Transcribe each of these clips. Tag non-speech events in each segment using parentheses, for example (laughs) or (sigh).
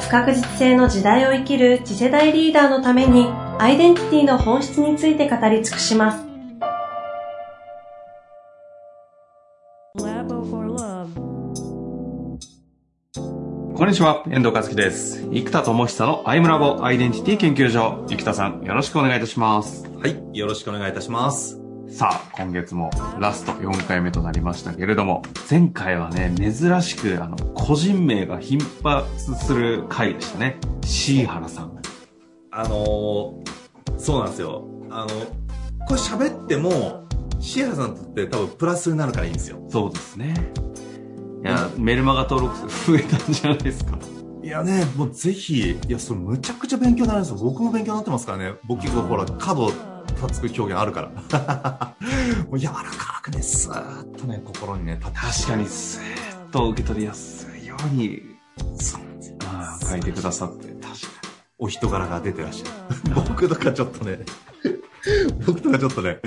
不確実性の時代を生きる次世代リーダーのためにアイデンティティの本質について語り尽くします。こんにちは、遠藤和樹です。生田智久のアイムラボアイデンティティ研究所。生田さん、よろしくお願いいたします。はい、よろしくお願いいたします。さあ、今月もラスト4回目となりましたけれども、前回はね、珍しく、あの、個人名が頻発する回でしたね。シーハラさん。あのー、そうなんですよ。あの、これ喋っても、シーハラさんって多分プラスになるからいいんですよ。そうですね。いや、メルマガ登録数増えたんじゃないですか。いやね、もうぜひ、いや、それむちゃくちゃ勉強になるんですよ。僕も勉強になってますからね。僕ほら、角立つ表現あるから。(laughs) もう柔らかくね、スーッとね、心にね、確かにスーッと受け取りやすいように、書いてくださって、確かに。お人柄が出てらっしゃる。(laughs) 僕とかちょっとね、(laughs) 僕とかちょっとね、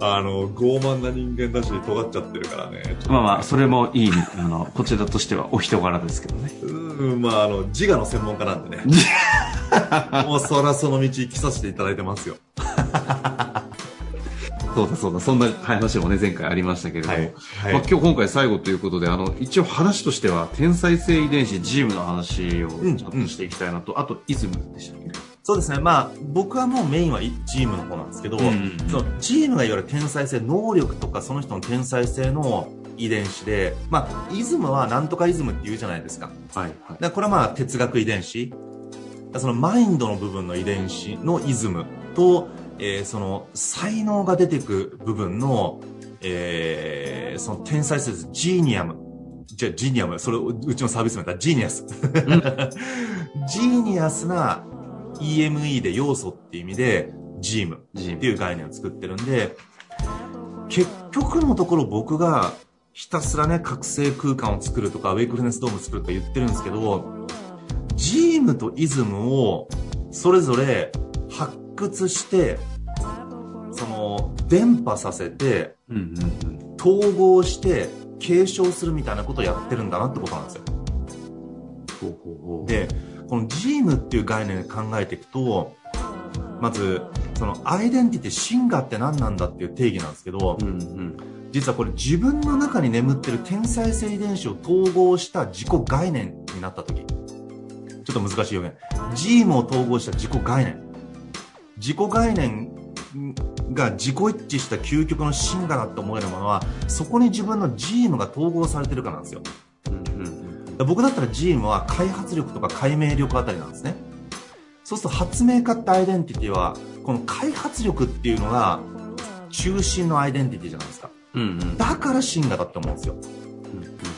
あの、傲慢な人間だし、尖っちゃってるからね。まあまあ、それもいい、あの、こちらとしてはお人柄ですけどね。うん、まあ、あの、自我の専門家なんでね。(laughs) もうそらその道生きさせていただいてますよ。(laughs) そうだそうだ、そんな話もね、前回ありましたけれども、はいはい、まあ、今日今回最後ということで、あの、一応話としては、天才性遺伝子ジームの話をちょっとしていきたいなと、うんうん、あと、イズムでしたっけ？そうですね。まあ、僕はもうメインはチームの方なんですけど、うんうん、そのチームがいわゆる天才性、能力とかその人の天才性の遺伝子で、まあ、イズムはなんとかイズムって言うじゃないですか。はい、はい。これはまあ、哲学遺伝子。そのマインドの部分の遺伝子のイズムと、えー、その才能が出てく部分の、えー、その天才性ジーニアム。じゃジーニアム、それうちのサービス名だジーニアス。(laughs) ジーニアスな EME で要素っていう意味で、ジームっていう概念を作ってるんで、結局のところ僕がひたすらね、覚醒空間を作るとか、ウェイクフルネスドーム作るとか言ってるんですけど、ジームとイズムをそれぞれ発掘して、その、伝播させて、統合して、継承するみたいなことをやってるんだなってことなんですよ。で、このジームっていう概念で考えていくと、まず、そのアイデンティティ、シンガーって何なんだっていう定義なんですけど、うんうん、実はこれ自分の中に眠ってる天才性遺伝子を統合した自己概念になった時、ちょっと難しい表現。ジームを統合した自己概念。自己概念が自己一致した究極のシンガーだって思えるものは、そこに自分のジームが統合されてるからなんですよ。僕だったら G ムは開発力とか解明力あたりなんですね。そうすると発明家ってアイデンティティは、この開発力っていうのが中心のアイデンティティじゃないですか。うんうん、だから進化だって思うんですよ。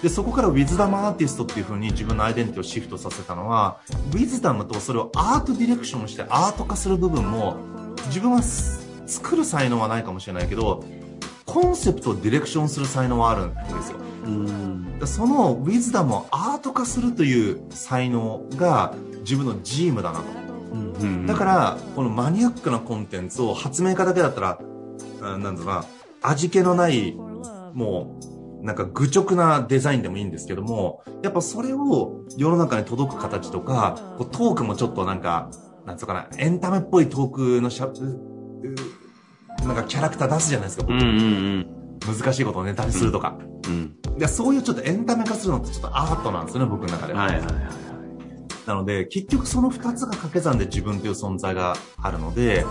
で、そこからウィズダムアーティストっていう風に自分のアイデンティティをシフトさせたのは、ウィズダムとそれをアートディレクションしてアート化する部分も、自分は作る才能はないかもしれないけど、コンセプトをディレクションする才能はあるんですよ。そのウィズダムをアート化するという才能が自分のジームだなと。だから、このマニアックなコンテンツを発明家だけだったら、なんだろうな、味気のない、もう、なんか愚直なデザインでもいいんですけども、やっぱそれを世の中に届く形とか、トークもちょっとなんか、なんつうかな、エンタメっぽいトークのしゃ、なんかキャラクター出すじゃないですか、僕。うんうんうん難しいことをネタにするとか。うん。でそういうちょっとエンタメ化するのってちょっとアートなんですよね、僕の中では。はいはいはい。なので、結局その二つが掛け算で自分という存在があるので、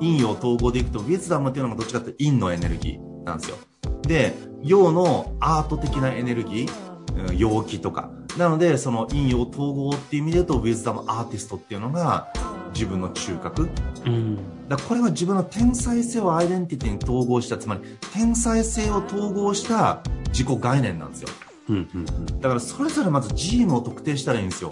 陰陽統合でいくと、ウィズダムっていうのがどっちかって陰のエネルギーなんですよ。で、陽のアート的なエネルギー、陽気とか。なので、その陰陽統合っていう意味で言うと、ウィズダムアーティストっていうのが、自分の中核、うん、だこれは自分の天才性をアイデンティティに統合したつまり天才性を統合した自己概念なんですよ、うんうんうん、だからそれぞれまずジームを特定したらいいんですよ。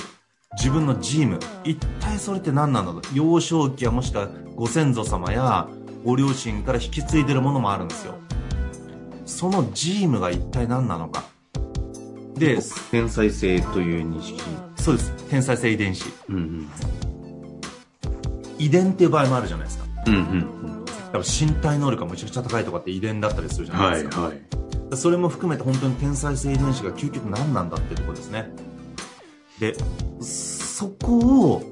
自分のジーム。一体それって何なんだと幼少期やもしくはご先祖様やご両親から引き継いでるものもあるんですよそのジームが一体何なのか。で天才性という認識。そうです。天才性遺伝子、うんうん、遺伝っていう場合もあるじゃないですか、うんうん。うん、身体能力がむちゃくちゃ高いとかって遺伝だったりするじゃないですか、はいはい、それも含めて本当に天才性遺伝子が究極何なんだっていうところですね。でそこを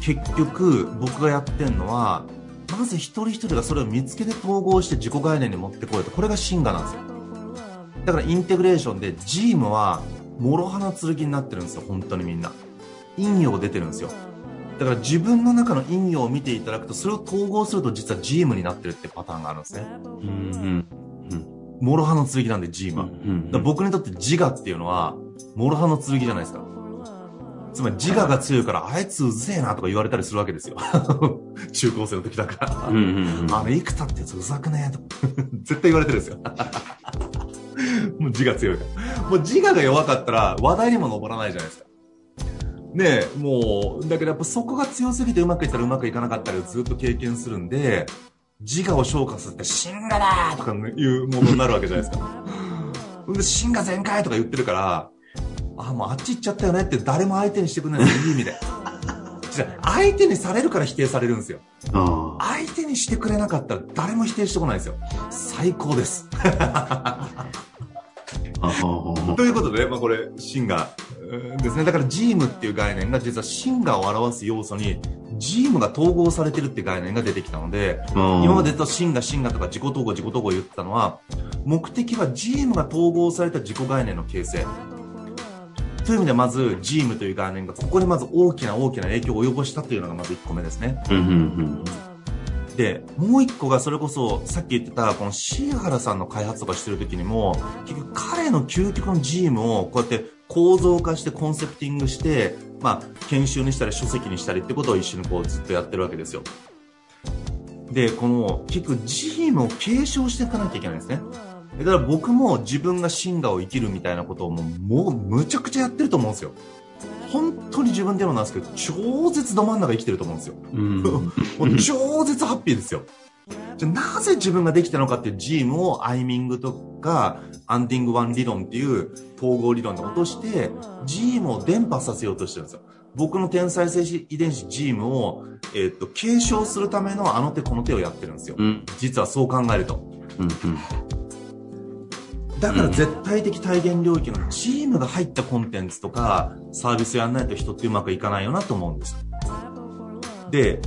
結局僕がやってるのはまず一人一人がそれを見つけて統合して自己概念に持ってこいと。これが進化なんですよ。だからインテグレーションでジームは諸刃の剣になってるんですよ本当にみんな。陰陽出てるんですよ。だから自分の中の陰陽を見ていただくとそれを統合すると実はジームになってるってパターンがあるんですね。うん諸刃の剣なんでジームは、うんうん、僕にとって自我っていうのは諸刃の剣じゃないですかつまり自我が強いから、あいつうぜえなとか言われたりするわけですよ。(laughs) 中高生の時だから。うんうんうん、あの、生田ってやつうざくねえと (laughs) 絶対言われてるんですよ。(laughs) もう自我強いから。もう自我が弱かったら話題にも上らないじゃないですか。ねえ、もう、だけどやっぱそこが強すぎてうまくいったらうまくいかなかったりずっと経験するんで、自我を消化させて、シンガだとかいうものになるわけじゃないですか。で、シンガ全開とか言ってるから、あ、もうあっち行っちゃったよねって誰も相手にしてくれないいい意味で。(laughs) 相手にされるから否定されるんですよ。相手にしてくれなかったら誰も否定してこないですよ。最高です。(laughs) ということで、まあ、これ、シンガーですね。だから、ジームっていう概念が実はシンガーを表す要素に、ジームが統合されてるって概念が出てきたので、今までとシンガ、シンガとか自己統合、自己統合言ってたのは、目的はジームが統合された自己概念の形成。という意味でまず、ジームという概念がここにまず大きな大きな影響を及ぼしたというのがまず1個目ですね。で、もう1個がそれこそさっき言ってたこのシーハラさんの開発とかしてる時にも結局彼の究極のジームをこうやって構造化してコンセプティングして、まあ、研修にしたり書籍にしたりってことを一緒にこうずっとやってるわけですよ。で、この結局ジームを継承していかなきゃいけないんですね。だから僕も自分がシンガーを生きるみたいなことをもうもうむちゃくちゃやってると思うんですよ。本当に自分でもなんですけど、超絶ど真ん中生きてると思うんですよ。うん、(laughs) もう超絶ハッピーですよ。じゃなぜ自分ができたのかっていうジームをアイミングとか、アンディングワン理論っていう統合理論で落として、ジームを伝播させようとしてるんですよ。僕の天才性遺伝子ジームを、えー、っと、継承するためのあの手この手をやってるんですよ。うん、実はそう考えると。うんうんだから絶対的体現領域のチームが入ったコンテンツとかサービスやんないと人ってうまくいかないよなと思うんです。で、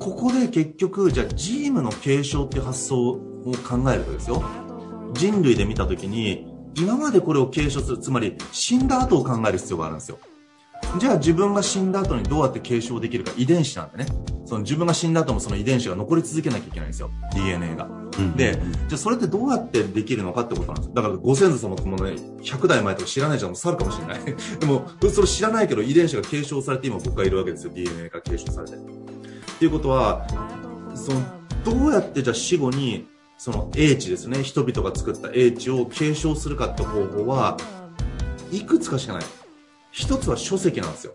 ここで結局、じゃあジームの継承っていう発想を考えるとですよ。人類で見たときに、今までこれを継承する、つまり死んだ後を考える必要があるんですよ。じゃあ自分が死んだ後にどうやって継承できるか遺伝子なんでね。その自分が死んだ後もその遺伝子が残り続けなきゃいけないんですよ。DNA が。うん、で、じゃあそれってどうやってできるのかってことなんですだからご先祖様ともね、100代前とか知らないじゃん、もう去るかもしれない。(laughs) でも、それ知らないけど遺伝子が継承されて今僕がいるわけですよ。DNA が継承されて。っていうことは、その、どうやってじゃあ死後に、その英知ですね、人々が作った英知を継承するかって方法は、いくつかしかない。一つは書籍なんですよ。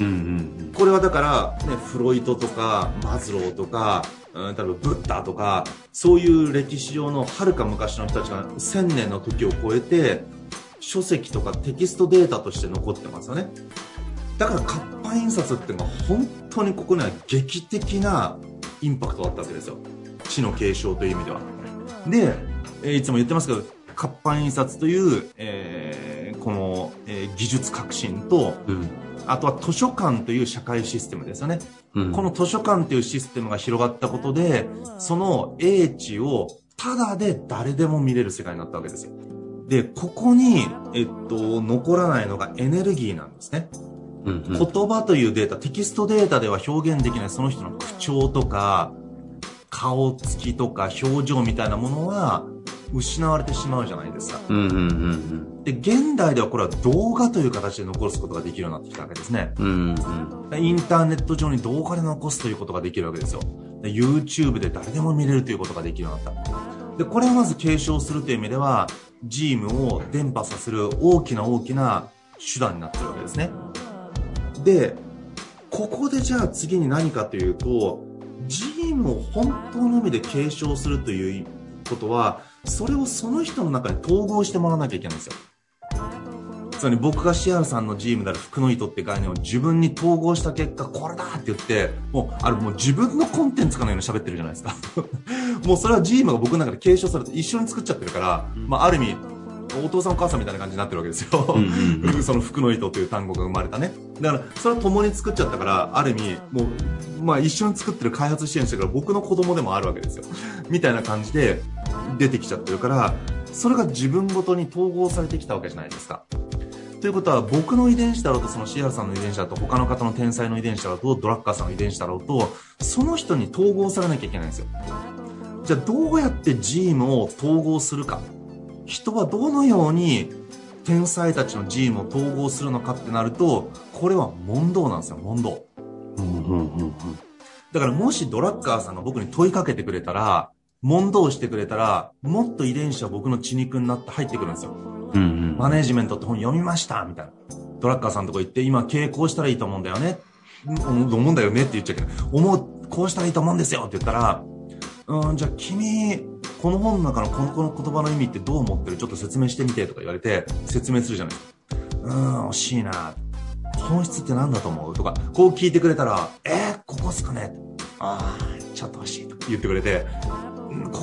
うんうん、これはだから、ね、フロイトとかマズローとか、うん、例えばブッダとかそういう歴史上のはるか昔の人たちが1000年の時を超えて書籍とかテキストデータとして残ってますよね。だから活版印刷っていうのは本当にここには劇的なインパクトだったわけですよ。知の継承という意味では。で、えいつも言ってますけど活版印刷という、えー、この、えー、技術革新と、うん、あとは図書館という社会システムですよね、うん、この図書館というシステムが広がったことでその英知をただで誰でも見れる世界になったわけですよ。でここに、えっと、残らないのがエネルギーなんですね。うんうん、言葉というデータ、テキストデータでは表現できないその人の口調とか、顔つきとか表情みたいなものは失われてしまうじゃないですか。うんうんうんうん、で、現代ではこれは動画という形で残すことができるようになってきたわけですね。うんうん、インターネット上に動画で残すということができるわけですよ。で YouTube で誰でも見れるということができるようになった。で、これをまず継承するという意味では、ジームを伝播させる大きな大きな手段になってるわけですね。で、ここでじゃあ次に何かというと、ジームを本当の意味で継承するということは、それをその人の中に統合してもらわなきゃいけないんですよ。つまり僕がシアルさんのジームである服の糸って概念を自分に統合した結果、これだって言って、もう、あれもう自分のコンテンツかのように喋ってるじゃないですか。(laughs) もうそれはジームが僕の中で継承されて一緒に作っちゃってるから、まあある意味、お父さんお母さんみたいな感じになってるわけですよ。(laughs) その服の糸という単語が生まれたね。だから、それは共に作っちゃったから、ある意味、もう、まあ一緒に作ってる開発支援してるから僕の子供でもあるわけですよ。みたいな感じで出てきちゃってるから、それが自分ごとに統合されてきたわけじゃないですか。ということは僕の遺伝子だろうとそのシアラさんの遺伝子だと他の方の天才の遺伝子だろうとドラッカーさんの遺伝子だろうとその人に統合されなきゃいけないんですよ。じゃあどうやってジームを統合するか。人はどのように天才たちのジームを統合するのかってなるとこれは問答なんですよ問答。だからもしドラッカーさんが僕に問いかけてくれたら問答してくれたらもっと遺伝子は僕の血肉になって入ってくるんですようんうん、マネージメントって本読みましたみたいな。ドラッカーさんとこ行って、今経営こうしたらいいと思うんだよね。思うんだよねって言っちゃうけど、思う、こうしたらいいと思うんですよって言ったら、うん、じゃあ君、この本の中のこのこの言葉の意味ってどう思ってる？ちょっと説明してみてとか言われて、説明するじゃないですか。うん、惜しいな。本質って何だと思う？とか、こう聞いてくれたら、えー、ここっすかねああ、ちょっと欲しいと言ってくれて、こ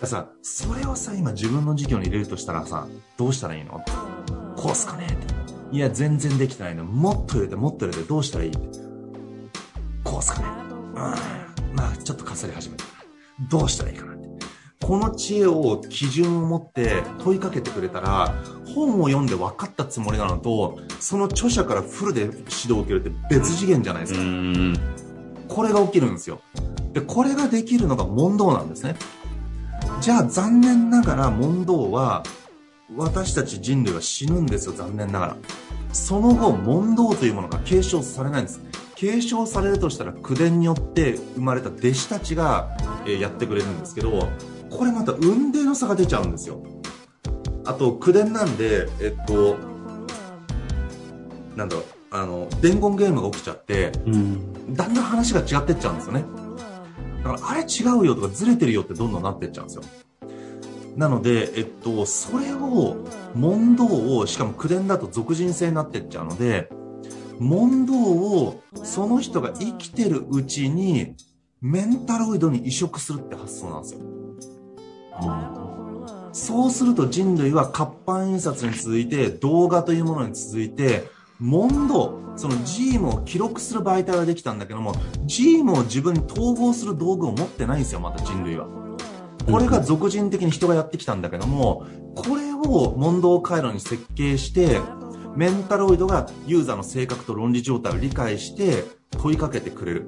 こさ、それをさ、今自分の授業に入れるとしたらさ、どうしたらいいの？こうすかねって。いや、全然できてないの。もっと入れて、もっと入れて、どうしたらいい？って。こうすかね。うん。まあ、ちょっとかすり始めた。どうしたらいいかなって。この知恵を、基準を持って問いかけてくれたら、本を読んで分かったつもりなのと、その著者からフルで指導を受けるって別次元じゃないですか。これが起きるんですよ。で、これができるのが問答なんですね。じゃあ残念ながら問答は私たち人類は死ぬんですよ残念ながら。その後問答というものが継承されないんです継承されるとしたら口伝によって生まれた弟子たちが、えやってくれるんですけどこれまた運命の差が出ちゃうんですよ。あと口伝なんでえっとなんだろうあの伝言ゲームが起きちゃって、うん、だんだん話が違ってっちゃうんですよねだからあれ違うよとかずれてるよってどんどんなってっちゃうんですよ。なので、えっと、それを、問答を、しかも口伝だと俗人性になってっちゃうので、問答をその人が生きてるうちにメンタロイドに移植するって発想なんですよ。そうすると人類は活版印刷に続いて動画というものに続いて問答、そのジームを記録する媒体はできたんだけども、ジームを自分に統合する道具を持ってないんですよ、また人類は。これが俗人的に人がやってきたんだけども、これを問答回路に設計して、メンタロイドがユーザーの性格と論理状態を理解して問いかけてくれる。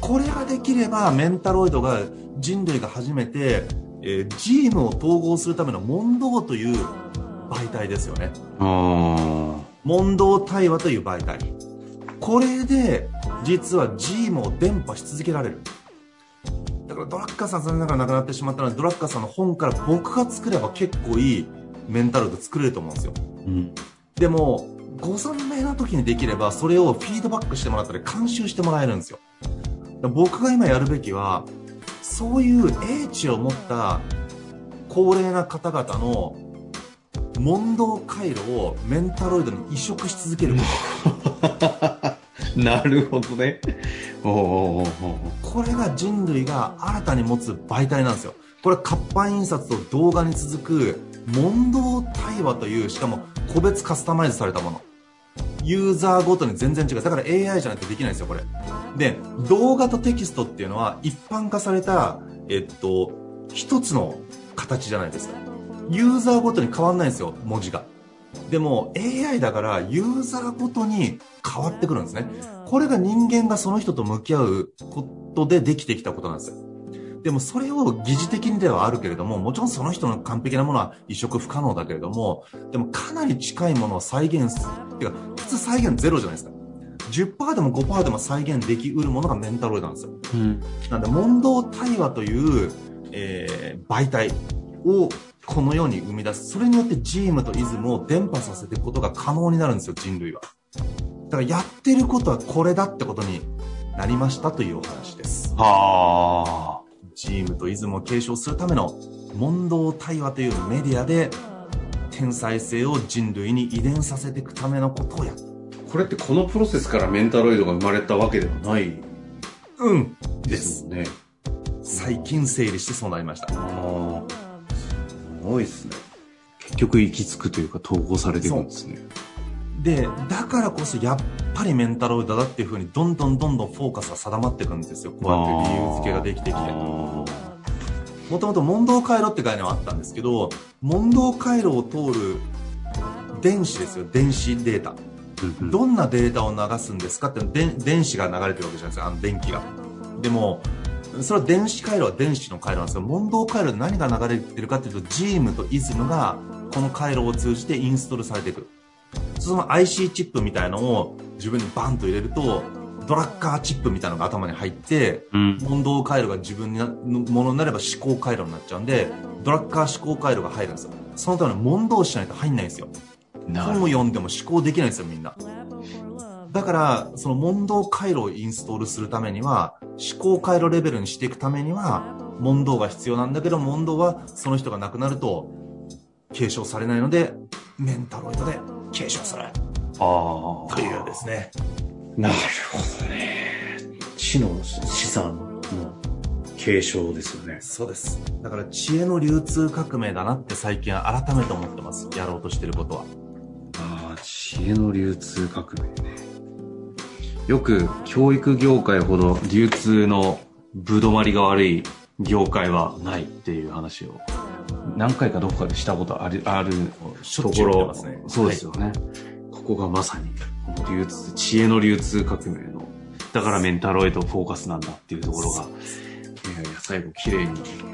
これができれば、メンタロイドが人類が初めて、えー、ジームを統合するための問答という媒体ですよね。問答対話という媒体。これで、実は G も伝播し続けられる。だからドラッカーさん残念ながら亡くなってしまったので、ドラッカーさんの本から僕が作れば結構いいメンタルで作れると思うんですよ。うん、でも、ご存命な時にできれば、それをフィードバックしてもらったり、監修してもらえるんですよ。僕が今やるべきは、そういう英知を持った高齢な方々の問答回路をメンタロイドに移植し続ける。(laughs) なるほどね。これが人類が新たに持つ媒体なんですよ。これ活版印刷と動画に続く問答対話というしかも個別カスタマイズされたもの。ユーザーごとに全然違う。だから AI じゃないとできないんですよこれ。で動画とテキストっていうのは一般化されたえっと一つの形じゃないですかユーザーごとに変わんないんですよ、文字が。でも AI だからユーザーごとに変わってくるんですね。これが人間がその人と向き合うことでできてきたことなんですよ。でもそれを疑似的にではあるけれども、もちろんその人の完璧なものは移植不可能だけれども、でもかなり近いものを再現する。てか、普通再現ゼロじゃないですか。10%でも5%でも再現できうるものがメンタロイドなんですよ。うん、なんで、問答対話という、えー、媒体をこの世に生み出す。それによってジームとイズムを伝播させていくことが可能になるんですよ、人類は。だからやってることはこれだってことになりましたというお話です。はあ。チームとイズムを継承するための問答対話というメディアで天才性を人類に遺伝させていくためのことをやる。これってこのプロセスからメンタロイドが生まれたわけではないうんですね。最近整理してそうなりました。ああ。すごいですね。結局行き着くというか統合されていくんですね。で、だからこそやっぱりメンタロイドだっていうふうにどんどんどんどんフォーカスが定まっていくんですよ。こうやって理由付けができてきて。もともと問答回路って概念はあったんですけど、問答回路を通る電子ですよ、電子データ。どんなデータを流すんですかって電子が流れてるわけじゃないですか、あの電気が。でも、それは電子回路は電子の回路なんですけど、問答回路で何が流れてるかっていうと、ジームとイズムがこの回路を通じてインストールされていく。その IC チップみたいのを自分にバンと入れると、ドラッカーチップみたいなのが頭に入って、うん、問答回路が自分のものになれば思考回路になっちゃうんで、ドラッカー思考回路が入るんですよ。そのために問答しないと入んないんですよ。本を読んでも思考できないんですよ、みんな。だから、その問答回路をインストールするためには、思考回路レベルにしていくためには、問答が必要なんだけど、問答はその人が亡くなると、継承されないので、メンタロイドで継承する。ああ。というですね。なるほどね。知の資産の継承ですよね。そうです。だから知恵の流通革命だなって最近改めて思ってます。やろうとしてることは。ああ、知恵の流通革命ね。よく教育業界ほど流通のぶどまりが悪い業界はないっていう話を何回かどこかでしたことある、あるところ、ね、そうですよね、はい、ここがまさに、流通、知恵の流通革命の、だからメンタロイドフォーカスなんだっていうところが、いやいや、最後綺麗に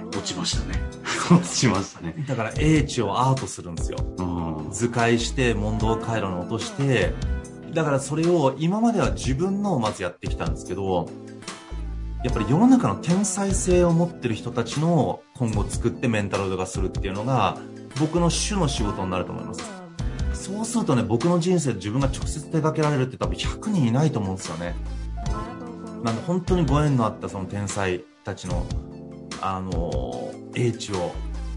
落ちましたね。(laughs) 落ちましたね。だから英知をアートするんですよ。うん、図解して、問答回路に落として、だからそれを今までは自分のをまずやってきたんですけど、やっぱり世の中の天才性を持ってる人たちの今後作ってメンタロイド化するっていうのが僕の主の仕事になると思います。そうするとね、僕の人生で自分が直接手掛けられるって多分100人いないと思うんですよね。なんで本当にご縁のあったその天才たちの、あの英知を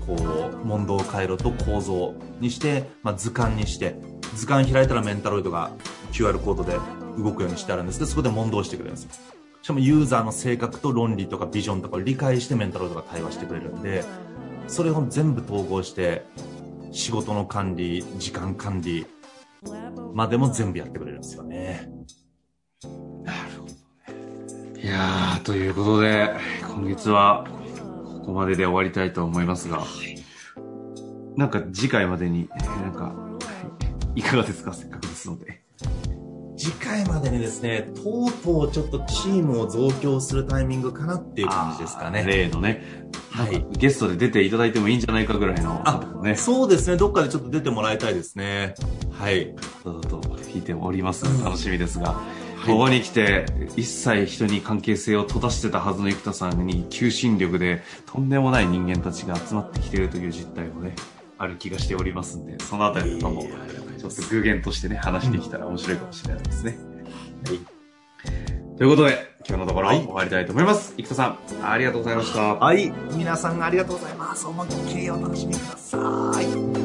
こう、問答回路と構造にして、まあ、図鑑にして、図鑑開いたらメンタロイドが QR コードで動くようにしてあるんですけど、そこで問答してくれるんですよ。しかもユーザーの性格と論理とかビジョンとかを理解してメンタロイドが対話してくれるんで、それを全部統合して、仕事の管理、時間管理までも全部やってくれるんですよね。なるほどね。いやー、ということで、今月はここまでで終わりたいと思いますが、なんか次回までに、なんか、いかがですか？せっかくですので。次回までにですね、とうとうちょっとチームを増強するタイミングかなっていう感じですかね。例のね。はい。ゲストで出ていただいてもいいんじゃないかぐらいの、ね。そうですね。どっかでちょっと出てもらいたいですね。はい。どうぞと聞いております。楽しみですが。ここに来て、一切人に関係性を閉ざしてたはずの生田さんに、求心力で、とんでもない人間たちが集まってきているという実態もね、ある気がしておりますんで、そのあたりとかも、ちょっと偶言としてね、話してきたら面白いかもしれないですね。はい。ということで、今日のところ終わりたいと思います。生田さん、ありがとうございました。はい。皆さんありがとうございます。思いっきりお楽しみください。